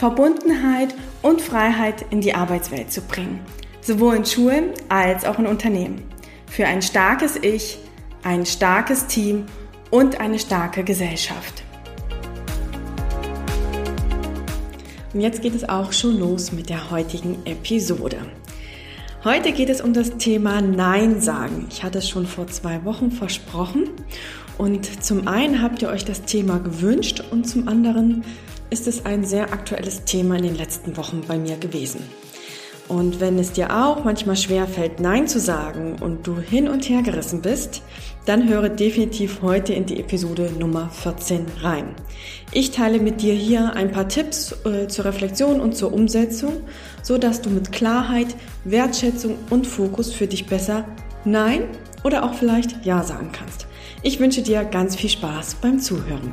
Verbundenheit und Freiheit in die Arbeitswelt zu bringen, sowohl in Schulen als auch in Unternehmen. Für ein starkes Ich, ein starkes Team und eine starke Gesellschaft. Und jetzt geht es auch schon los mit der heutigen Episode. Heute geht es um das Thema Nein sagen. Ich hatte es schon vor zwei Wochen versprochen. Und zum einen habt ihr euch das Thema gewünscht und zum anderen ist es ein sehr aktuelles Thema in den letzten Wochen bei mir gewesen. Und wenn es dir auch manchmal schwer fällt, Nein zu sagen und du hin und her gerissen bist, dann höre definitiv heute in die Episode Nummer 14 rein. Ich teile mit dir hier ein paar Tipps äh, zur Reflexion und zur Umsetzung, so dass du mit Klarheit, Wertschätzung und Fokus für dich besser Nein oder auch vielleicht Ja sagen kannst. Ich wünsche dir ganz viel Spaß beim Zuhören.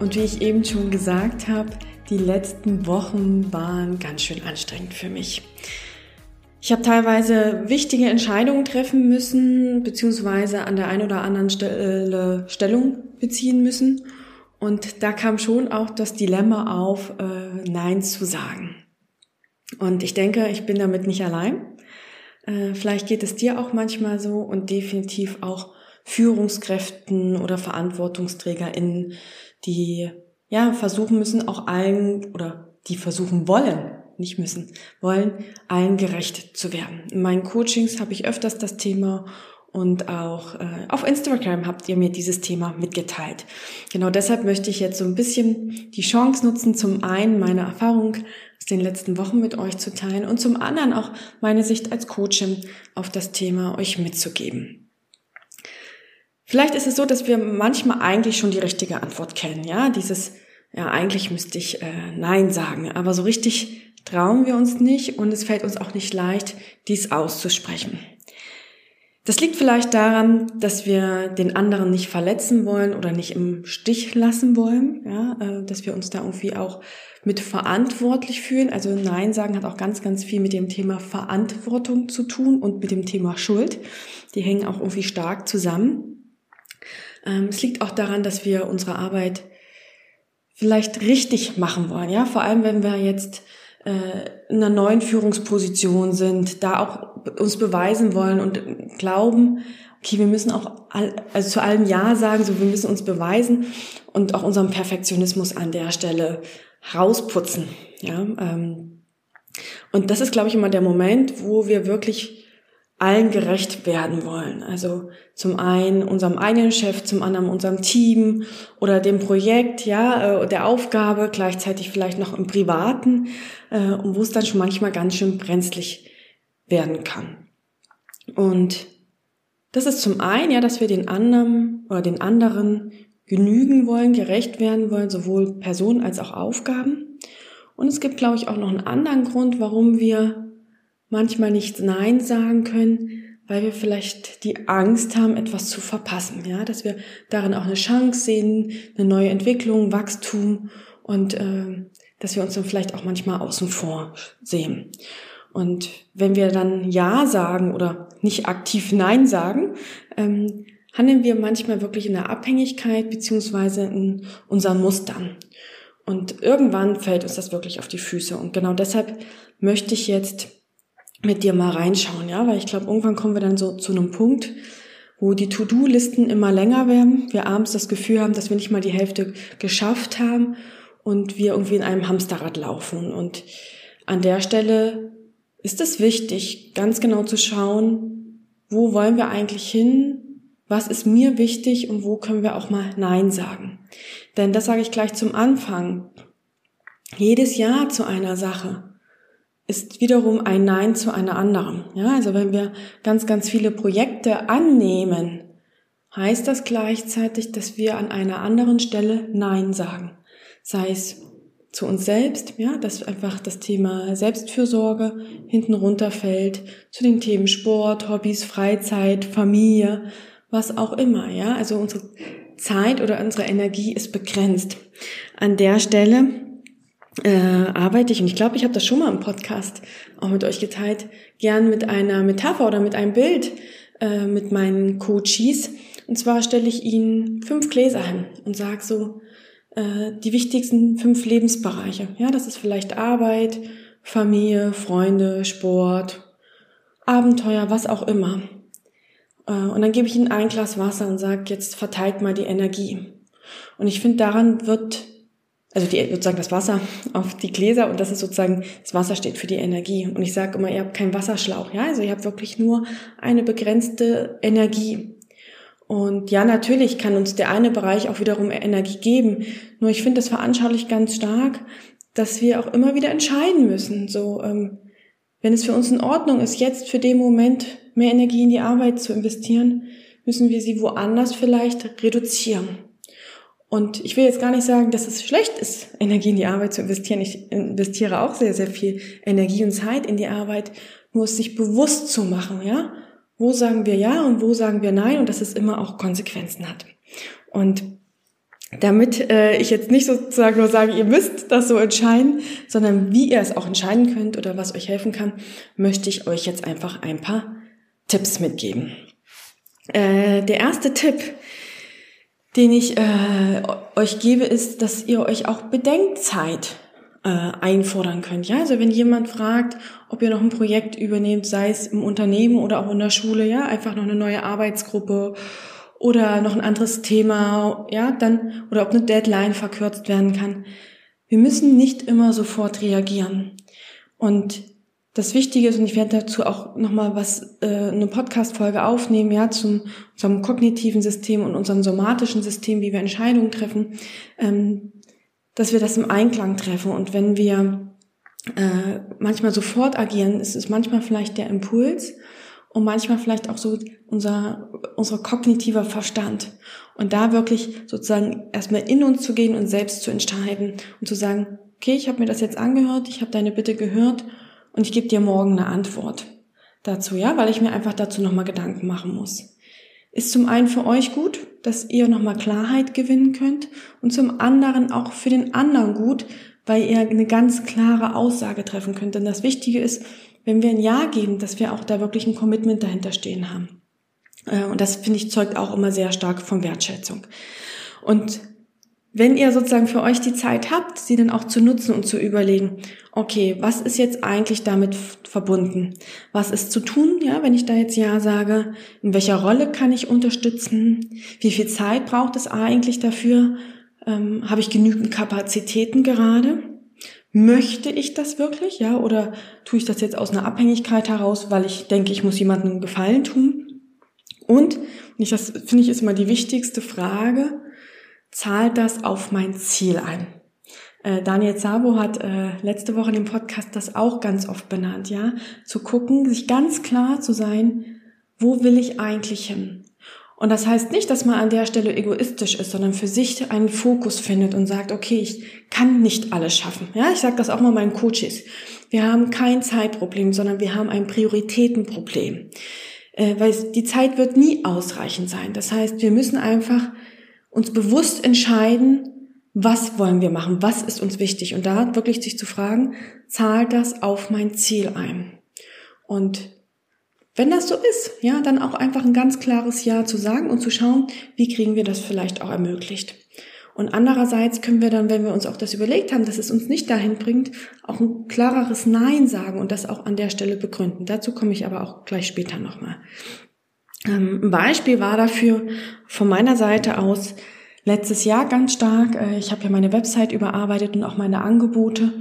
Und wie ich eben schon gesagt habe, die letzten Wochen waren ganz schön anstrengend für mich. Ich habe teilweise wichtige Entscheidungen treffen müssen, beziehungsweise an der einen oder anderen Stelle Stellung beziehen müssen. Und da kam schon auch das Dilemma auf, äh, Nein zu sagen. Und ich denke, ich bin damit nicht allein. Äh, vielleicht geht es dir auch manchmal so und definitiv auch Führungskräften oder VerantwortungsträgerInnen, die ja versuchen müssen, auch allen oder die versuchen wollen, nicht müssen, wollen, allen gerecht zu werden. In meinen Coachings habe ich öfters das Thema und auch äh, auf Instagram habt ihr mir dieses Thema mitgeteilt. Genau deshalb möchte ich jetzt so ein bisschen die Chance nutzen, zum einen meine Erfahrung aus den letzten Wochen mit euch zu teilen und zum anderen auch meine Sicht als Coachin auf das Thema euch mitzugeben. Vielleicht ist es so, dass wir manchmal eigentlich schon die richtige Antwort kennen, ja, dieses, ja, eigentlich müsste ich äh, Nein sagen, aber so richtig trauen wir uns nicht und es fällt uns auch nicht leicht, dies auszusprechen. Das liegt vielleicht daran, dass wir den anderen nicht verletzen wollen oder nicht im Stich lassen wollen, ja, äh, dass wir uns da irgendwie auch mit verantwortlich fühlen. Also Nein sagen hat auch ganz, ganz viel mit dem Thema Verantwortung zu tun und mit dem Thema Schuld. Die hängen auch irgendwie stark zusammen. Ähm, es liegt auch daran, dass wir unsere Arbeit vielleicht richtig machen wollen. Ja, vor allem wenn wir jetzt äh, in einer neuen Führungsposition sind, da auch uns beweisen wollen und glauben, okay, wir müssen auch all, also zu allem Ja sagen, so wir müssen uns beweisen und auch unseren Perfektionismus an der Stelle rausputzen. Ja, ähm, und das ist, glaube ich, immer der Moment, wo wir wirklich allen gerecht werden wollen. Also zum einen unserem eigenen Chef, zum anderen unserem Team oder dem Projekt, ja, äh, der Aufgabe, gleichzeitig vielleicht noch im Privaten, äh, und wo es dann schon manchmal ganz schön brenzlig werden kann. Und das ist zum einen, ja, dass wir den anderen oder den anderen genügen wollen, gerecht werden wollen, sowohl Personen als auch Aufgaben. Und es gibt, glaube ich, auch noch einen anderen Grund, warum wir manchmal nicht Nein sagen können, weil wir vielleicht die Angst haben, etwas zu verpassen, ja, dass wir darin auch eine Chance sehen, eine neue Entwicklung, Wachstum und äh, dass wir uns dann vielleicht auch manchmal außen vor sehen. Und wenn wir dann Ja sagen oder nicht aktiv Nein sagen, ähm, handeln wir manchmal wirklich in der Abhängigkeit beziehungsweise in unseren Mustern. Und irgendwann fällt uns das wirklich auf die Füße. Und genau deshalb möchte ich jetzt mit dir mal reinschauen, ja, weil ich glaube, irgendwann kommen wir dann so zu einem Punkt, wo die To-Do-Listen immer länger werden, wir abends das Gefühl haben, dass wir nicht mal die Hälfte geschafft haben und wir irgendwie in einem Hamsterrad laufen. Und an der Stelle ist es wichtig, ganz genau zu schauen, wo wollen wir eigentlich hin, was ist mir wichtig und wo können wir auch mal Nein sagen. Denn das sage ich gleich zum Anfang. Jedes Ja zu einer Sache ist wiederum ein Nein zu einer anderen. Ja, also wenn wir ganz, ganz viele Projekte annehmen, heißt das gleichzeitig, dass wir an einer anderen Stelle Nein sagen. Sei es zu uns selbst, ja, dass einfach das Thema Selbstfürsorge hinten runterfällt, zu den Themen Sport, Hobbys, Freizeit, Familie, was auch immer, ja. Also unsere Zeit oder unsere Energie ist begrenzt. An der Stelle äh, arbeite ich, und ich glaube, ich habe das schon mal im Podcast auch mit euch geteilt, gern mit einer Metapher oder mit einem Bild äh, mit meinen Coaches. Und zwar stelle ich ihnen fünf Gläser hin und sage so, äh, die wichtigsten fünf Lebensbereiche. Ja, das ist vielleicht Arbeit, Familie, Freunde, Sport, Abenteuer, was auch immer. Äh, und dann gebe ich ihnen ein Glas Wasser und sage, jetzt verteilt mal die Energie. Und ich finde, daran wird, also die, sozusagen das Wasser auf die Gläser und das ist sozusagen, das Wasser steht für die Energie. Und ich sage immer, ihr habt keinen Wasserschlauch, ja, also ihr habt wirklich nur eine begrenzte Energie. Und ja, natürlich kann uns der eine Bereich auch wiederum Energie geben. Nur ich finde das veranschaulich ganz stark, dass wir auch immer wieder entscheiden müssen. So, ähm, wenn es für uns in Ordnung ist, jetzt für den Moment mehr Energie in die Arbeit zu investieren, müssen wir sie woanders vielleicht reduzieren. Und ich will jetzt gar nicht sagen, dass es schlecht ist, Energie in die Arbeit zu investieren. Ich investiere auch sehr, sehr viel Energie und Zeit in die Arbeit, nur es sich bewusst zu machen, ja wo sagen wir ja und wo sagen wir nein und dass es immer auch Konsequenzen hat. Und damit äh, ich jetzt nicht sozusagen nur sage, ihr müsst das so entscheiden, sondern wie ihr es auch entscheiden könnt oder was euch helfen kann, möchte ich euch jetzt einfach ein paar Tipps mitgeben. Äh, der erste Tipp, den ich äh, euch gebe, ist, dass ihr euch auch Bedenkzeit äh, einfordern könnt. Ja, also wenn jemand fragt, ob ihr noch ein Projekt übernehmt, sei es im Unternehmen oder auch in der Schule, ja, einfach noch eine neue Arbeitsgruppe oder noch ein anderes Thema, ja, dann, oder ob eine Deadline verkürzt werden kann. Wir müssen nicht immer sofort reagieren. Und das Wichtige ist, und ich werde dazu auch nochmal was, äh, eine Podcast-Folge aufnehmen, ja, zum unserem kognitiven System und unserem somatischen System, wie wir Entscheidungen treffen. Ähm, dass wir das im Einklang treffen. Und wenn wir äh, manchmal sofort agieren, ist es manchmal vielleicht der Impuls und manchmal vielleicht auch so unser, unser kognitiver Verstand. Und da wirklich sozusagen erstmal in uns zu gehen und selbst zu entscheiden und zu sagen, okay, ich habe mir das jetzt angehört, ich habe deine Bitte gehört und ich gebe dir morgen eine Antwort dazu, ja, weil ich mir einfach dazu nochmal Gedanken machen muss. Ist zum einen für euch gut, dass ihr nochmal Klarheit gewinnen könnt und zum anderen auch für den anderen gut, weil ihr eine ganz klare Aussage treffen könnt. Denn das Wichtige ist, wenn wir ein Ja geben, dass wir auch da wirklich ein Commitment dahinter stehen haben. Äh, und das finde ich zeugt auch immer sehr stark von Wertschätzung. Und wenn ihr sozusagen für euch die Zeit habt, sie dann auch zu nutzen und zu überlegen, okay, was ist jetzt eigentlich damit verbunden? Was ist zu tun, ja, wenn ich da jetzt Ja sage? In welcher Rolle kann ich unterstützen? Wie viel Zeit braucht es eigentlich dafür? Ähm, Habe ich genügend Kapazitäten gerade? Möchte ich das wirklich, ja, oder tue ich das jetzt aus einer Abhängigkeit heraus, weil ich denke, ich muss jemandem Gefallen tun? Und, und ich, das finde ich ist immer die wichtigste Frage, zahlt das auf mein Ziel ein? Äh, Daniel Sabo hat äh, letzte Woche in dem Podcast das auch ganz oft benannt, ja, zu gucken, sich ganz klar zu sein, wo will ich eigentlich hin? Und das heißt nicht, dass man an der Stelle egoistisch ist, sondern für sich einen Fokus findet und sagt, okay, ich kann nicht alles schaffen. Ja, ich sage das auch mal meinen Coaches. Wir haben kein Zeitproblem, sondern wir haben ein Prioritätenproblem. Äh, weil die Zeit wird nie ausreichend sein. Das heißt, wir müssen einfach uns bewusst entscheiden, was wollen wir machen, was ist uns wichtig und da wirklich sich zu fragen, zahlt das auf mein Ziel ein? Und wenn das so ist, ja, dann auch einfach ein ganz klares Ja zu sagen und zu schauen, wie kriegen wir das vielleicht auch ermöglicht. Und andererseits können wir dann, wenn wir uns auch das überlegt haben, dass es uns nicht dahin bringt, auch ein klareres Nein sagen und das auch an der Stelle begründen. Dazu komme ich aber auch gleich später nochmal. Ähm, ein Beispiel war dafür von meiner Seite aus letztes Jahr ganz stark. Äh, ich habe ja meine Website überarbeitet und auch meine Angebote.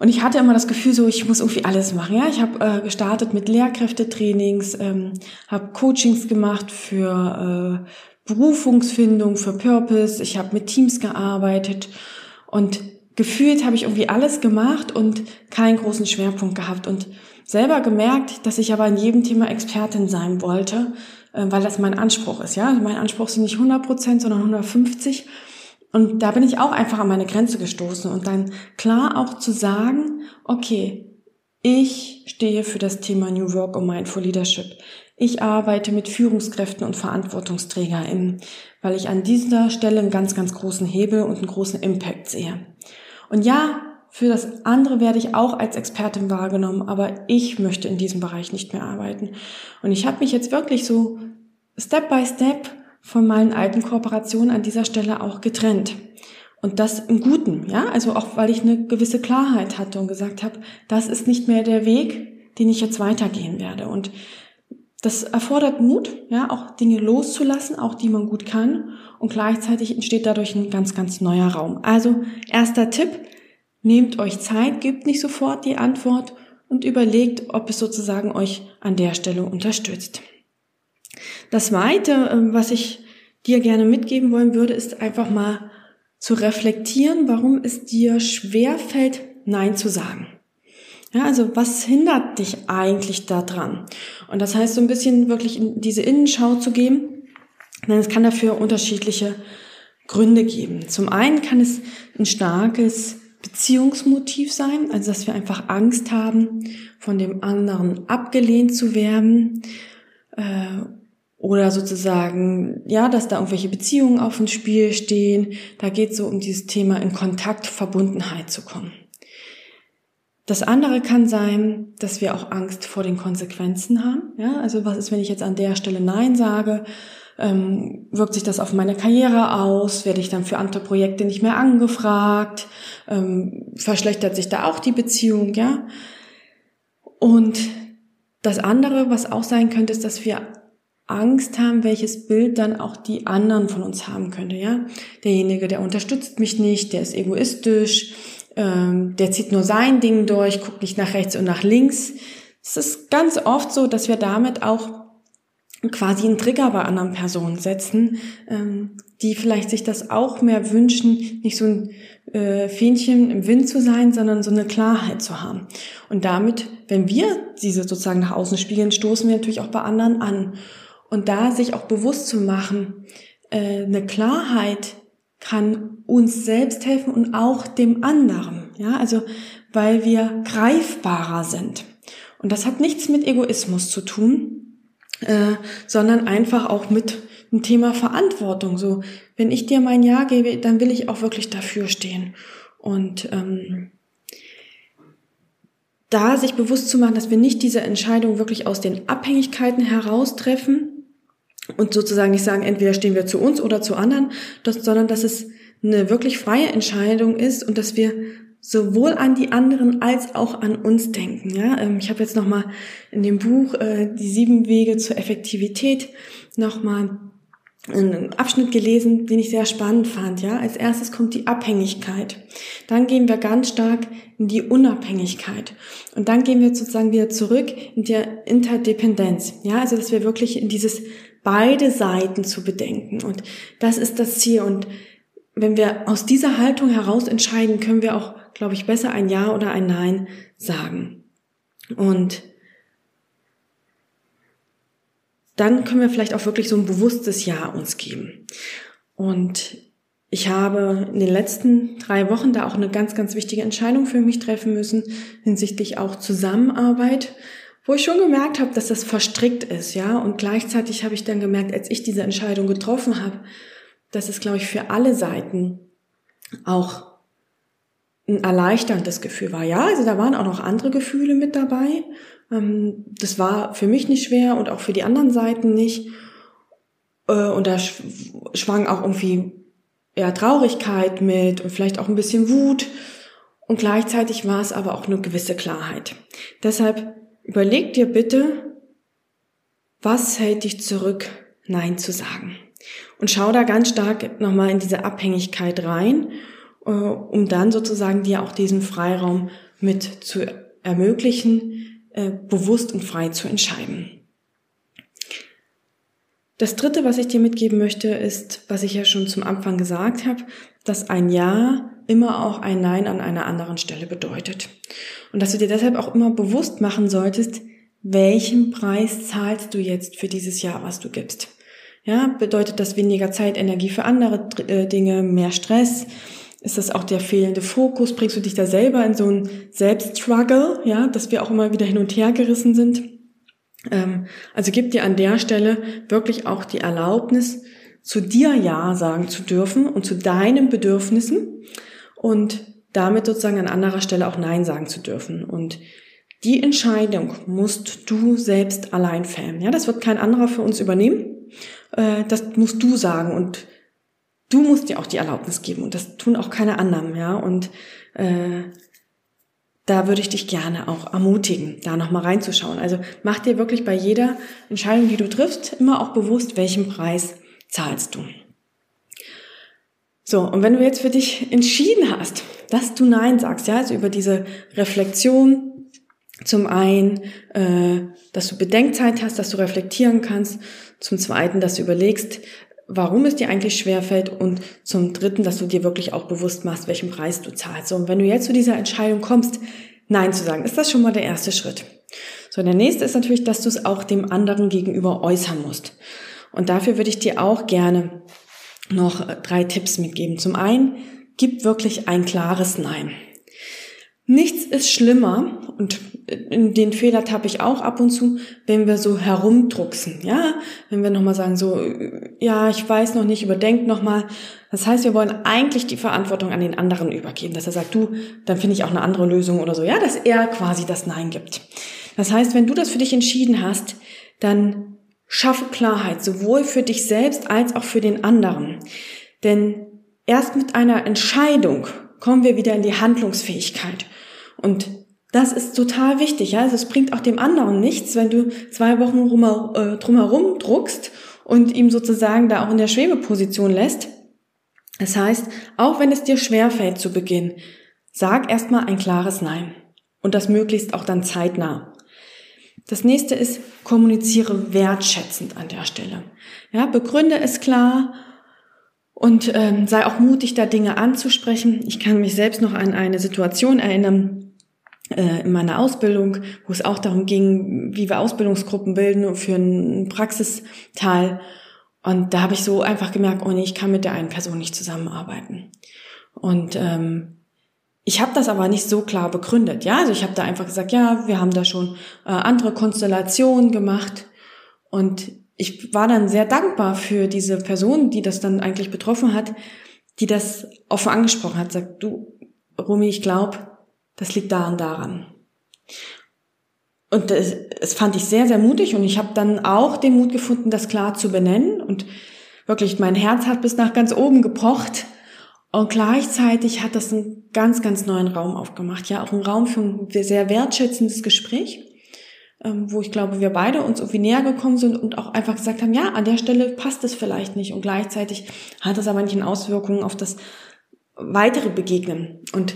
Und ich hatte immer das Gefühl, so ich muss irgendwie alles machen. Ja, ich habe äh, gestartet mit Lehrkräftetrainings, ähm, habe Coachings gemacht für äh, Berufungsfindung, für Purpose. Ich habe mit Teams gearbeitet und gefühlt habe ich irgendwie alles gemacht und keinen großen Schwerpunkt gehabt und selber gemerkt, dass ich aber in jedem Thema Expertin sein wollte, äh, weil das mein Anspruch ist. Ja, also mein Anspruch sind nicht 100 Prozent, sondern 150. Und da bin ich auch einfach an meine Grenze gestoßen und dann klar auch zu sagen, okay, ich stehe für das Thema New Work und Mindful Leadership. Ich arbeite mit Führungskräften und VerantwortungsträgerInnen, weil ich an dieser Stelle einen ganz, ganz großen Hebel und einen großen Impact sehe. Und ja, für das andere werde ich auch als Expertin wahrgenommen, aber ich möchte in diesem Bereich nicht mehr arbeiten. Und ich habe mich jetzt wirklich so Step by Step von meinen alten Kooperationen an dieser Stelle auch getrennt. Und das im Guten, ja, also auch weil ich eine gewisse Klarheit hatte und gesagt habe, das ist nicht mehr der Weg, den ich jetzt weitergehen werde. Und das erfordert Mut, ja, auch Dinge loszulassen, auch die man gut kann. Und gleichzeitig entsteht dadurch ein ganz, ganz neuer Raum. Also erster Tipp, nehmt euch Zeit, gebt nicht sofort die Antwort und überlegt, ob es sozusagen euch an der Stelle unterstützt. Das Zweite, ähm, was ich dir gerne mitgeben wollen würde, ist einfach mal zu reflektieren, warum es dir schwer fällt, Nein zu sagen. Ja, also was hindert dich eigentlich daran? Und das heißt so ein bisschen wirklich in diese Innenschau zu geben, denn es kann dafür unterschiedliche Gründe geben. Zum einen kann es ein starkes Beziehungsmotiv sein, also dass wir einfach Angst haben, von dem anderen abgelehnt zu werden äh, oder sozusagen, ja, dass da irgendwelche Beziehungen auf dem Spiel stehen. Da geht es so um dieses Thema in Kontakt, Verbundenheit zu kommen. Das andere kann sein, dass wir auch Angst vor den Konsequenzen haben. Ja, also was ist, wenn ich jetzt an der Stelle Nein sage? Ähm, wirkt sich das auf meine Karriere aus? Werde ich dann für andere Projekte nicht mehr angefragt? Ähm, verschlechtert sich da auch die Beziehung? Ja. Und das andere, was auch sein könnte, ist, dass wir Angst haben, welches Bild dann auch die anderen von uns haben könnte, ja. Derjenige, der unterstützt mich nicht, der ist egoistisch, ähm, der zieht nur sein Ding durch, guckt nicht nach rechts und nach links. Es ist ganz oft so, dass wir damit auch quasi einen Trigger bei anderen Personen setzen, ähm, die vielleicht sich das auch mehr wünschen, nicht so ein äh, Fähnchen im Wind zu sein, sondern so eine Klarheit zu haben. Und damit, wenn wir diese sozusagen nach außen spiegeln, stoßen wir natürlich auch bei anderen an. Und da sich auch bewusst zu machen, äh, eine Klarheit kann uns selbst helfen und auch dem anderen. Ja, also weil wir greifbarer sind. Und das hat nichts mit Egoismus zu tun, äh, sondern einfach auch mit dem Thema Verantwortung. So, wenn ich dir mein Ja gebe, dann will ich auch wirklich dafür stehen. Und ähm, da sich bewusst zu machen, dass wir nicht diese Entscheidung wirklich aus den Abhängigkeiten heraus treffen, und sozusagen nicht sagen, entweder stehen wir zu uns oder zu anderen, sondern dass es eine wirklich freie Entscheidung ist und dass wir sowohl an die anderen als auch an uns denken. Ja, ähm, ich habe jetzt noch mal in dem Buch äh, die sieben Wege zur Effektivität noch mal einen Abschnitt gelesen, den ich sehr spannend fand. Ja, als erstes kommt die Abhängigkeit, dann gehen wir ganz stark in die Unabhängigkeit und dann gehen wir sozusagen wieder zurück in der Interdependenz. Ja, also dass wir wirklich in dieses beide Seiten zu bedenken. Und das ist das Ziel. Und wenn wir aus dieser Haltung heraus entscheiden, können wir auch, glaube ich, besser ein Ja oder ein Nein sagen. Und dann können wir vielleicht auch wirklich so ein bewusstes Ja uns geben. Und ich habe in den letzten drei Wochen da auch eine ganz, ganz wichtige Entscheidung für mich treffen müssen hinsichtlich auch Zusammenarbeit wo ich schon gemerkt habe, dass das verstrickt ist, ja. Und gleichzeitig habe ich dann gemerkt, als ich diese Entscheidung getroffen habe, dass es, glaube ich, für alle Seiten auch ein erleichterndes Gefühl war. Ja, also da waren auch noch andere Gefühle mit dabei. Ähm, das war für mich nicht schwer und auch für die anderen Seiten nicht. Äh, und da schwang auch irgendwie eher Traurigkeit mit und vielleicht auch ein bisschen Wut. Und gleichzeitig war es aber auch eine gewisse Klarheit. Deshalb Überleg dir bitte, was hält dich zurück, Nein zu sagen. Und schau da ganz stark nochmal in diese Abhängigkeit rein, äh, um dann sozusagen dir auch diesen Freiraum mit zu ermöglichen, äh, bewusst und frei zu entscheiden. Das Dritte, was ich dir mitgeben möchte, ist, was ich ja schon zum Anfang gesagt habe, dass ein Ja immer auch ein Nein an einer anderen Stelle bedeutet. Und dass du dir deshalb auch immer bewusst machen solltest, welchen Preis zahlst du jetzt für dieses Jahr, was du gibst. Ja, bedeutet das weniger Zeit, Energie für andere äh, Dinge, mehr Stress? Ist das auch der fehlende Fokus? Bringst du dich da selber in so einen Selbststruggle, ja, dass wir auch immer wieder hin und her gerissen sind? Ähm, also gib dir an der Stelle wirklich auch die Erlaubnis, zu dir Ja sagen zu dürfen und zu deinen Bedürfnissen und damit sozusagen an anderer Stelle auch Nein sagen zu dürfen. Und die Entscheidung musst du selbst allein fällen. Ja, das wird kein anderer für uns übernehmen. Äh, das musst du sagen und du musst dir auch die Erlaubnis geben und das tun auch keine anderen. Ja, und äh, da würde ich dich gerne auch ermutigen, da nochmal reinzuschauen. Also mach dir wirklich bei jeder Entscheidung, die du triffst, immer auch bewusst, welchen Preis zahlst du. So, und wenn du jetzt für dich entschieden hast, dass du Nein sagst, ja, also über diese Reflexion, zum einen, äh, dass du Bedenkzeit hast, dass du reflektieren kannst, zum zweiten, dass du überlegst, warum es dir eigentlich schwerfällt und zum dritten, dass du dir wirklich auch bewusst machst, welchen Preis du zahlst. Und wenn du jetzt zu dieser Entscheidung kommst, Nein zu sagen, ist das schon mal der erste Schritt. So, der nächste ist natürlich, dass du es auch dem anderen gegenüber äußern musst. Und dafür würde ich dir auch gerne noch drei Tipps mitgeben. Zum einen, gib wirklich ein klares Nein. Nichts ist schlimmer und in den Fehler tappe ich auch ab und zu, wenn wir so herumdrucksen, ja, wenn wir nochmal sagen so, ja, ich weiß noch nicht, überdenkt nochmal. Das heißt, wir wollen eigentlich die Verantwortung an den anderen übergeben, dass er sagt, du, dann finde ich auch eine andere Lösung oder so, ja, dass er quasi das Nein gibt. Das heißt, wenn du das für dich entschieden hast, dann Schaffe Klarheit, sowohl für dich selbst als auch für den anderen. Denn erst mit einer Entscheidung kommen wir wieder in die Handlungsfähigkeit. Und das ist total wichtig. Ja? Also es bringt auch dem anderen nichts, wenn du zwei Wochen rum, äh, drumherum druckst und ihm sozusagen da auch in der Schwebeposition lässt. Das heißt, auch wenn es dir schwerfällt zu Beginn, sag erstmal ein klares Nein. Und das möglichst auch dann zeitnah. Das nächste ist, kommuniziere wertschätzend an der Stelle. Ja, begründe es klar und ähm, sei auch mutig, da Dinge anzusprechen. Ich kann mich selbst noch an eine Situation erinnern in meiner Ausbildung, wo es auch darum ging, wie wir Ausbildungsgruppen bilden für einen Praxisteil. Und da habe ich so einfach gemerkt, oh nee, ich kann mit der einen Person nicht zusammenarbeiten. Und ähm, ich habe das aber nicht so klar begründet. Ja, also ich habe da einfach gesagt, ja, wir haben da schon äh, andere Konstellationen gemacht und ich war dann sehr dankbar für diese Person, die das dann eigentlich betroffen hat, die das offen angesprochen hat. Sagt, du, Rumi, ich glaube, das liegt daran daran. Und das, das fand ich sehr, sehr mutig und ich habe dann auch den Mut gefunden, das klar zu benennen und wirklich mein Herz hat bis nach ganz oben gepocht und gleichzeitig hat das einen ganz, ganz neuen Raum aufgemacht. Ja, auch ein Raum für ein sehr wertschätzendes Gespräch, ähm, wo ich glaube, wir beide uns irgendwie näher gekommen sind und auch einfach gesagt haben, ja, an der Stelle passt es vielleicht nicht. Und gleichzeitig hat das aber nicht eine Auswirkung auf das weitere Begegnen. Und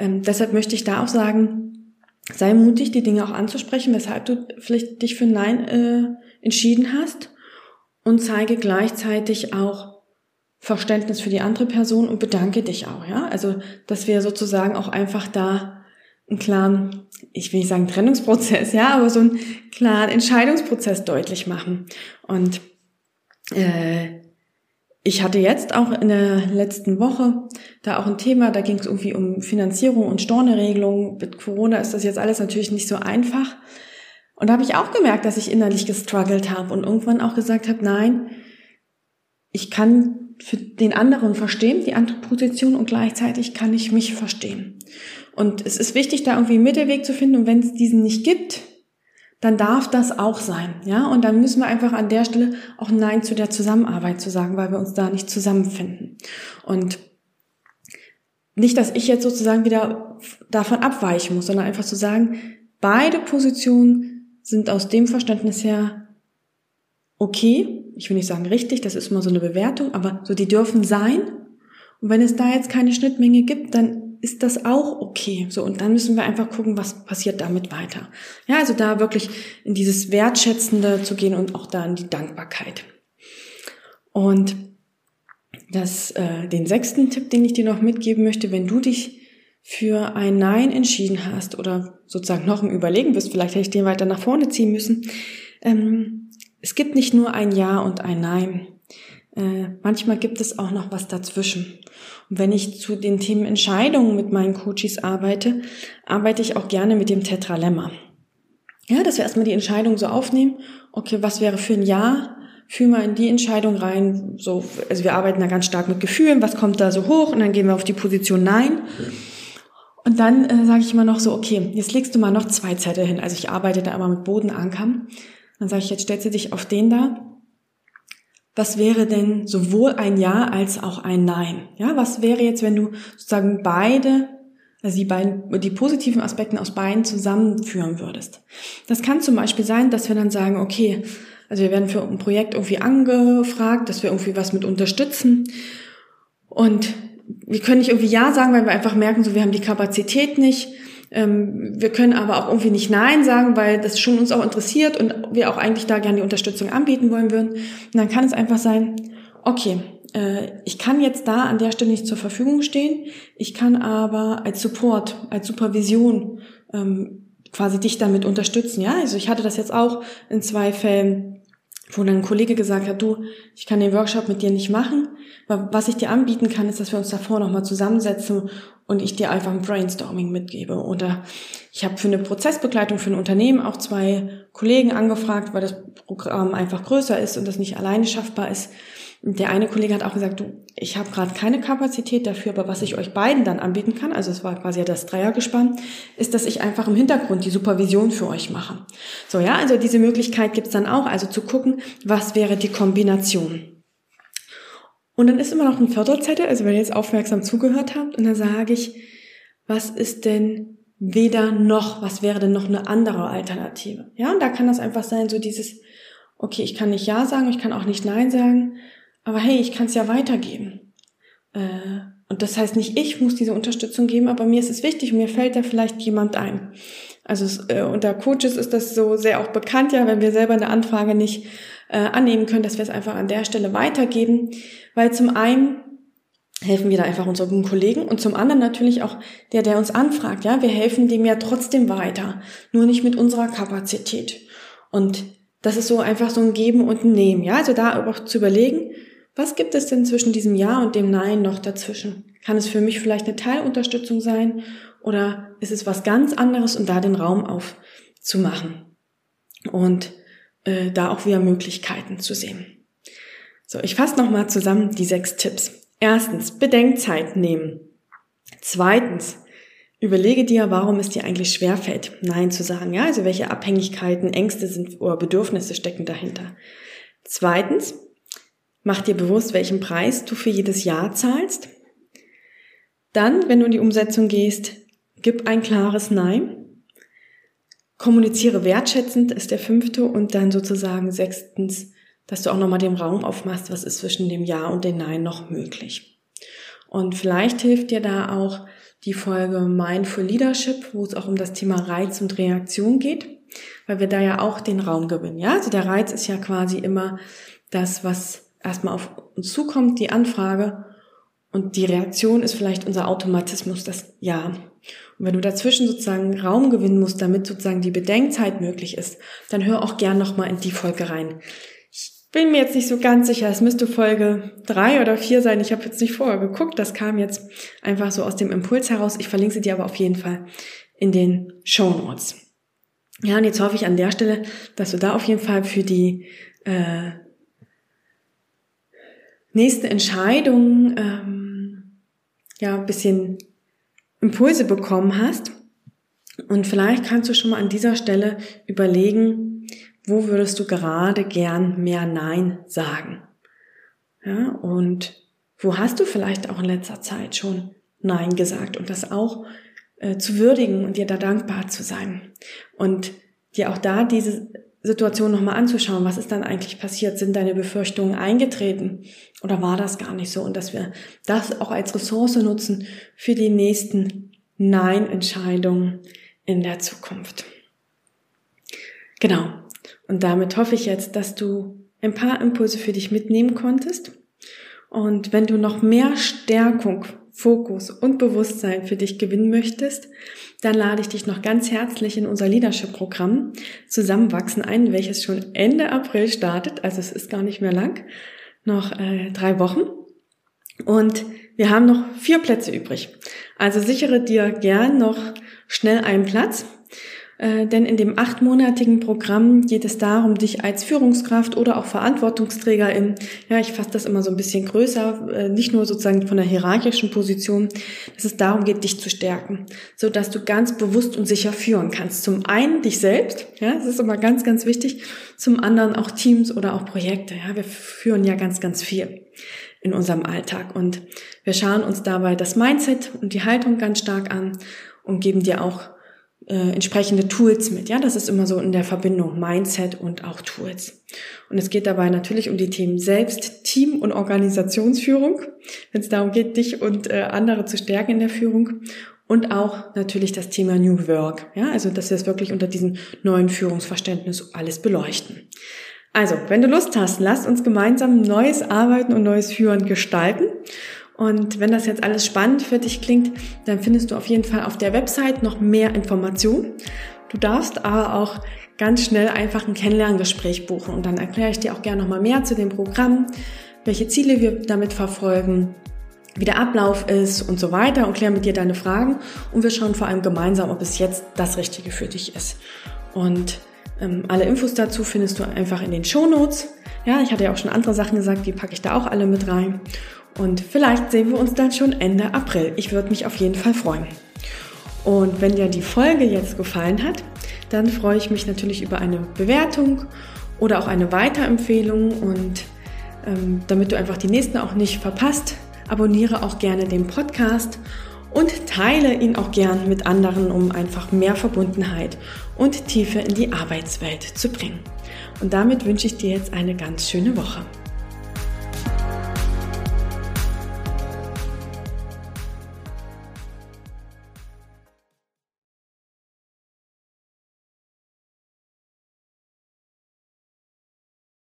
ähm, deshalb möchte ich da auch sagen, sei mutig, die Dinge auch anzusprechen, weshalb du vielleicht dich für Nein äh, entschieden hast und zeige gleichzeitig auch Verständnis für die andere Person und bedanke dich auch, ja. Also, dass wir sozusagen auch einfach da einen klaren, ich will nicht sagen Trennungsprozess, ja, aber so einen klaren Entscheidungsprozess deutlich machen. Und äh, ich hatte jetzt auch in der letzten Woche da auch ein Thema, da ging es irgendwie um Finanzierung und Storneregelung. Mit Corona ist das jetzt alles natürlich nicht so einfach. Und da habe ich auch gemerkt, dass ich innerlich gestruggelt habe und irgendwann auch gesagt habe, nein, ich kann für den anderen verstehen, die andere Position und gleichzeitig kann ich mich verstehen. Und es ist wichtig, da irgendwie einen Mittelweg zu finden und wenn es diesen nicht gibt, dann darf das auch sein, ja? Und dann müssen wir einfach an der Stelle auch Nein zu der Zusammenarbeit zu sagen, weil wir uns da nicht zusammenfinden. Und nicht, dass ich jetzt sozusagen wieder davon abweichen muss, sondern einfach zu sagen, beide Positionen sind aus dem Verständnis her okay, ich will nicht sagen richtig, das ist immer so eine Bewertung, aber so die dürfen sein. Und wenn es da jetzt keine Schnittmenge gibt, dann ist das auch okay. So, und dann müssen wir einfach gucken, was passiert damit weiter. Ja, also da wirklich in dieses Wertschätzende zu gehen und auch da in die Dankbarkeit. Und das, äh, den sechsten Tipp, den ich dir noch mitgeben möchte, wenn du dich für ein Nein entschieden hast oder sozusagen noch im Überlegen bist, vielleicht hätte ich den weiter nach vorne ziehen müssen, ähm, es gibt nicht nur ein Ja und ein Nein. Äh, manchmal gibt es auch noch was dazwischen. Und wenn ich zu den Themen Entscheidungen mit meinen Coaches arbeite, arbeite ich auch gerne mit dem Tetralemma. Ja, dass wir erstmal die Entscheidung so aufnehmen. Okay, was wäre für ein Ja? Fühl mal in die Entscheidung rein. So, also wir arbeiten da ganz stark mit Gefühlen. Was kommt da so hoch? Und dann gehen wir auf die Position Nein. Und dann äh, sage ich immer noch so, okay, jetzt legst du mal noch zwei Zettel hin. Also ich arbeite da immer mit Bodenankern. Dann sage ich, jetzt stellst du dich auf den da. Was wäre denn sowohl ein Ja als auch ein Nein? Ja, was wäre jetzt, wenn du sozusagen beide, also die beiden, die positiven Aspekte aus beiden zusammenführen würdest? Das kann zum Beispiel sein, dass wir dann sagen, okay, also wir werden für ein Projekt irgendwie angefragt, dass wir irgendwie was mit unterstützen. Und wir können nicht irgendwie Ja sagen, weil wir einfach merken, so wir haben die Kapazität nicht. Ähm, wir können aber auch irgendwie nicht Nein sagen, weil das schon uns auch interessiert und wir auch eigentlich da gerne die Unterstützung anbieten wollen würden. Und dann kann es einfach sein, okay, äh, ich kann jetzt da an der Stelle nicht zur Verfügung stehen. Ich kann aber als Support, als Supervision ähm, quasi dich damit unterstützen. Ja, also ich hatte das jetzt auch in zwei Fällen wo dann ein Kollege gesagt hat, du, ich kann den Workshop mit dir nicht machen, weil was ich dir anbieten kann, ist, dass wir uns davor nochmal zusammensetzen und ich dir einfach ein Brainstorming mitgebe. Oder ich habe für eine Prozessbegleitung für ein Unternehmen auch zwei Kollegen angefragt, weil das Programm einfach größer ist und das nicht alleine schaffbar ist. Der eine Kollege hat auch gesagt, du, ich habe gerade keine Kapazität dafür, aber was ich euch beiden dann anbieten kann, also es war quasi ja das Dreiergespann, ist, dass ich einfach im Hintergrund die Supervision für euch mache. So, ja, also diese Möglichkeit gibt's dann auch, also zu gucken, was wäre die Kombination. Und dann ist immer noch ein Förderzettel, also wenn ihr jetzt aufmerksam zugehört habt, und dann sage ich, was ist denn weder noch, was wäre denn noch eine andere Alternative? Ja, und da kann das einfach sein, so dieses, okay, ich kann nicht Ja sagen, ich kann auch nicht Nein sagen, aber hey, ich kann es ja weitergeben. Äh, und das heißt nicht, ich muss diese Unterstützung geben, aber mir ist es wichtig und mir fällt da vielleicht jemand ein. Also äh, unter Coaches ist das so sehr auch bekannt, ja, wenn wir selber eine Anfrage nicht äh, annehmen können, dass wir es einfach an der Stelle weitergeben. Weil zum einen helfen wir da einfach unseren Kollegen und zum anderen natürlich auch der, der uns anfragt, ja, wir helfen dem ja trotzdem weiter, nur nicht mit unserer Kapazität. Und das ist so einfach so ein Geben und ein Nehmen, ja, also da auch zu überlegen, was gibt es denn zwischen diesem Ja und dem Nein noch dazwischen? Kann es für mich vielleicht eine Teilunterstützung sein oder ist es was ganz anderes und da den Raum aufzumachen und äh, da auch wieder Möglichkeiten zu sehen? So, ich fasse nochmal zusammen die sechs Tipps. Erstens, Bedenkzeit nehmen. Zweitens, überlege dir, warum es dir eigentlich schwerfällt, Nein zu sagen. Ja, also welche Abhängigkeiten, Ängste sind oder Bedürfnisse stecken dahinter. Zweitens, Mach dir bewusst, welchen Preis du für jedes Jahr zahlst. Dann, wenn du in die Umsetzung gehst, gib ein klares Nein. Kommuniziere wertschätzend ist der fünfte und dann sozusagen sechstens, dass du auch nochmal den Raum aufmachst, was ist zwischen dem Ja und dem Nein noch möglich. Und vielleicht hilft dir da auch die Folge Mindful Leadership, wo es auch um das Thema Reiz und Reaktion geht, weil wir da ja auch den Raum gewinnen. Ja, also der Reiz ist ja quasi immer das, was erstmal auf uns zukommt, die Anfrage und die Reaktion ist vielleicht unser Automatismus, das Ja. Und wenn du dazwischen sozusagen Raum gewinnen musst, damit sozusagen die Bedenkzeit möglich ist, dann hör auch gern nochmal in die Folge rein. Ich bin mir jetzt nicht so ganz sicher, es müsste Folge drei oder vier sein. Ich habe jetzt nicht vorher geguckt, das kam jetzt einfach so aus dem Impuls heraus. Ich verlinke sie dir aber auf jeden Fall in den Show Notes. Ja, und jetzt hoffe ich an der Stelle, dass du da auf jeden Fall für die äh, nächste Entscheidung ähm, ja ein bisschen Impulse bekommen hast. Und vielleicht kannst du schon mal an dieser Stelle überlegen, wo würdest du gerade gern mehr Nein sagen? Ja, und wo hast du vielleicht auch in letzter Zeit schon Nein gesagt und das auch äh, zu würdigen und dir da dankbar zu sein und dir auch da diese Situation nochmal anzuschauen, was ist dann eigentlich passiert? Sind deine Befürchtungen eingetreten oder war das gar nicht so? Und dass wir das auch als Ressource nutzen für die nächsten Nein-Entscheidungen in der Zukunft. Genau. Und damit hoffe ich jetzt, dass du ein paar Impulse für dich mitnehmen konntest. Und wenn du noch mehr Stärkung Fokus und Bewusstsein für dich gewinnen möchtest, dann lade ich dich noch ganz herzlich in unser Leadership-Programm Zusammenwachsen ein, welches schon Ende April startet. Also es ist gar nicht mehr lang, noch äh, drei Wochen. Und wir haben noch vier Plätze übrig. Also sichere dir gern noch schnell einen Platz. Äh, denn in dem achtmonatigen Programm geht es darum, dich als Führungskraft oder auch Verantwortungsträgerin, ja, ich fasse das immer so ein bisschen größer, äh, nicht nur sozusagen von der hierarchischen Position, dass es darum geht, dich zu stärken, so dass du ganz bewusst und sicher führen kannst. Zum einen dich selbst, ja, das ist immer ganz, ganz wichtig. Zum anderen auch Teams oder auch Projekte, ja, wir führen ja ganz, ganz viel in unserem Alltag und wir schauen uns dabei das Mindset und die Haltung ganz stark an und geben dir auch äh, entsprechende Tools mit. Ja, das ist immer so in der Verbindung Mindset und auch Tools. Und es geht dabei natürlich um die Themen Selbst, Team und Organisationsführung, wenn es darum geht, dich und äh, andere zu stärken in der Führung. Und auch natürlich das Thema New Work. Ja, also dass wir es wirklich unter diesem neuen Führungsverständnis alles beleuchten. Also, wenn du Lust hast, lass uns gemeinsam neues Arbeiten und neues Führen gestalten. Und wenn das jetzt alles spannend für dich klingt, dann findest du auf jeden Fall auf der Website noch mehr Informationen. Du darfst aber auch ganz schnell einfach ein Kennenlerngespräch buchen und dann erkläre ich dir auch gerne nochmal mehr zu dem Programm, welche Ziele wir damit verfolgen, wie der Ablauf ist und so weiter und kläre mit dir deine Fragen und wir schauen vor allem gemeinsam, ob es jetzt das Richtige für dich ist. Und ähm, alle Infos dazu findest du einfach in den Show Notes. Ja, ich hatte ja auch schon andere Sachen gesagt, die packe ich da auch alle mit rein. Und vielleicht sehen wir uns dann schon Ende April. Ich würde mich auf jeden Fall freuen. Und wenn dir die Folge jetzt gefallen hat, dann freue ich mich natürlich über eine Bewertung oder auch eine Weiterempfehlung. Und ähm, damit du einfach die nächsten auch nicht verpasst, abonniere auch gerne den Podcast und teile ihn auch gern mit anderen, um einfach mehr Verbundenheit und Tiefe in die Arbeitswelt zu bringen. Und damit wünsche ich dir jetzt eine ganz schöne Woche.